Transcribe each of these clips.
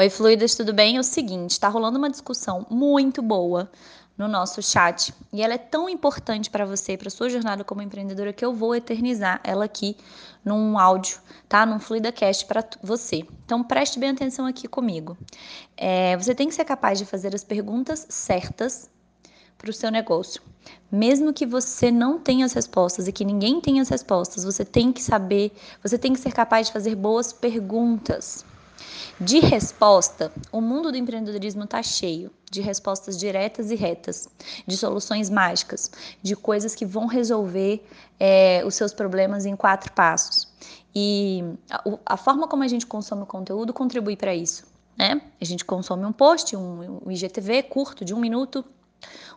Oi, fluidas, tudo bem? É o seguinte, está rolando uma discussão muito boa no nosso chat e ela é tão importante para você, para sua jornada como empreendedora, que eu vou eternizar ela aqui num áudio, tá? Num FluidaCast para você. Então preste bem atenção aqui comigo. É, você tem que ser capaz de fazer as perguntas certas para o seu negócio. Mesmo que você não tenha as respostas e que ninguém tenha as respostas, você tem que saber, você tem que ser capaz de fazer boas perguntas. De resposta, o mundo do empreendedorismo está cheio de respostas diretas e retas, de soluções mágicas, de coisas que vão resolver é, os seus problemas em quatro passos. E a, a, forma como a gente consome o conteúdo contribui para isso. Né? A gente consome um post, um, um IGTV curto de um minuto,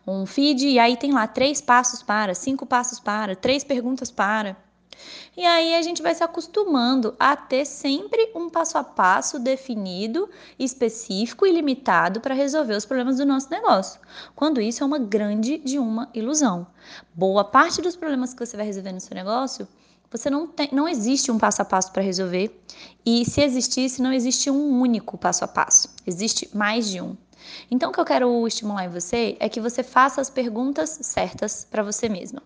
um feed, e aí tem lá três passos para, cinco passos para, três perguntas para. E aí a gente vai se acostumando a ter sempre um passo a passo definido, específico e limitado para resolver os problemas do nosso negócio. Quando isso é uma grande de uma ilusão. Boa parte dos problemas que você vai resolver no seu negócio você não tem, não existe um passo a passo para resolver. E se existisse, não existe um único passo a passo. Existe mais de um. Então, o que eu quero estimular em você é que você faça as perguntas certas para você mesma.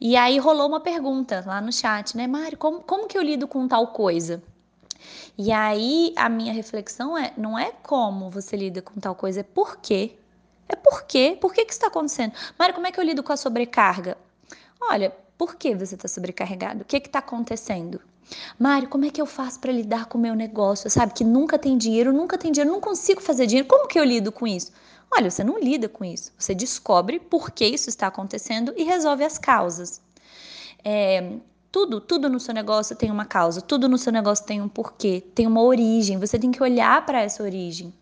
E aí rolou uma pergunta lá no chat, né, Mário, como, como que eu lido com tal coisa? E aí a minha reflexão é, não é como você lida com tal coisa, é por quê. É por quê? Por que, que está acontecendo? Mário, como é que eu lido com a sobrecarga? Olha, por que você está sobrecarregado? O que está acontecendo? Mário, como é que eu faço para lidar com o meu negócio? Sabe que nunca tem dinheiro, nunca tem dinheiro, não consigo fazer dinheiro. Como que eu lido com isso? Olha, você não lida com isso. Você descobre por que isso está acontecendo e resolve as causas. É, tudo, tudo no seu negócio tem uma causa, tudo no seu negócio tem um porquê, tem uma origem. Você tem que olhar para essa origem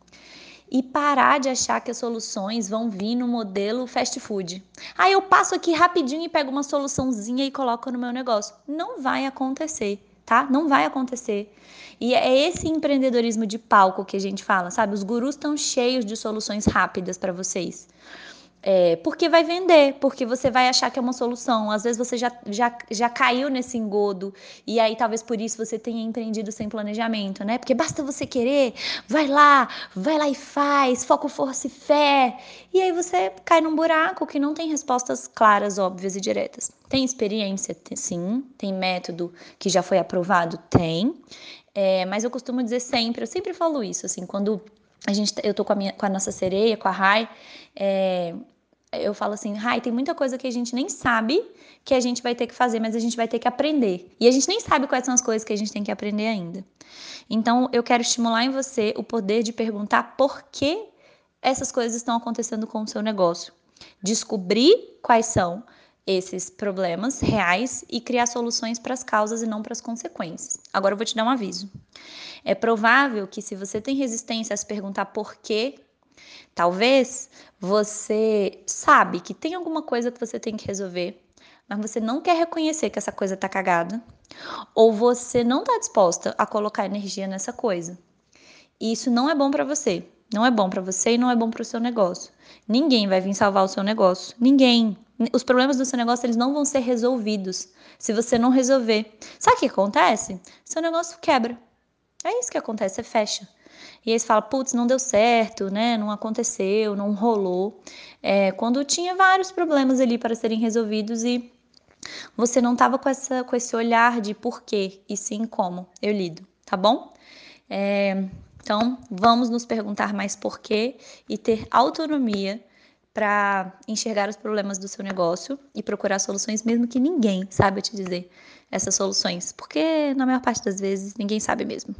e parar de achar que as soluções vão vir no modelo fast food. Aí eu passo aqui rapidinho e pego uma soluçãozinha e coloco no meu negócio. Não vai acontecer tá? Não vai acontecer. E é esse empreendedorismo de palco que a gente fala, sabe? Os gurus estão cheios de soluções rápidas para vocês. É, porque vai vender, porque você vai achar que é uma solução. Às vezes você já, já, já caiu nesse engodo e aí talvez por isso você tenha empreendido sem planejamento, né? Porque basta você querer, vai lá, vai lá e faz, foco, força e fé. E aí você cai num buraco que não tem respostas claras, óbvias e diretas. Tem experiência? Sim. Tem método que já foi aprovado? Tem. É, mas eu costumo dizer sempre, eu sempre falo isso, assim, quando a gente, eu tô com a, minha, com a nossa sereia, com a Rai, é, eu falo assim, Rai, tem muita coisa que a gente nem sabe que a gente vai ter que fazer, mas a gente vai ter que aprender. E a gente nem sabe quais são as coisas que a gente tem que aprender ainda. Então, eu quero estimular em você o poder de perguntar por que essas coisas estão acontecendo com o seu negócio. Descobrir quais são esses problemas reais e criar soluções para as causas e não para as consequências. Agora eu vou te dar um aviso. É provável que se você tem resistência a se perguntar por quê Talvez você sabe que tem alguma coisa que você tem que resolver, mas você não quer reconhecer que essa coisa tá cagada, ou você não tá disposta a colocar energia nessa coisa. E isso não é bom para você. Não é bom para você e não é bom para o seu negócio. Ninguém vai vir salvar o seu negócio. Ninguém. Os problemas do seu negócio eles não vão ser resolvidos se você não resolver. Sabe o que acontece? Seu negócio quebra. É isso que acontece, você fecha. E aí você fala, putz, não deu certo, né? Não aconteceu, não rolou. É, quando tinha vários problemas ali para serem resolvidos e você não estava com, essa, com esse olhar de porquê e sim como eu lido, tá bom? É, então, vamos nos perguntar mais porquê e ter autonomia para enxergar os problemas do seu negócio e procurar soluções, mesmo que ninguém saiba te dizer essas soluções, porque na maior parte das vezes ninguém sabe mesmo.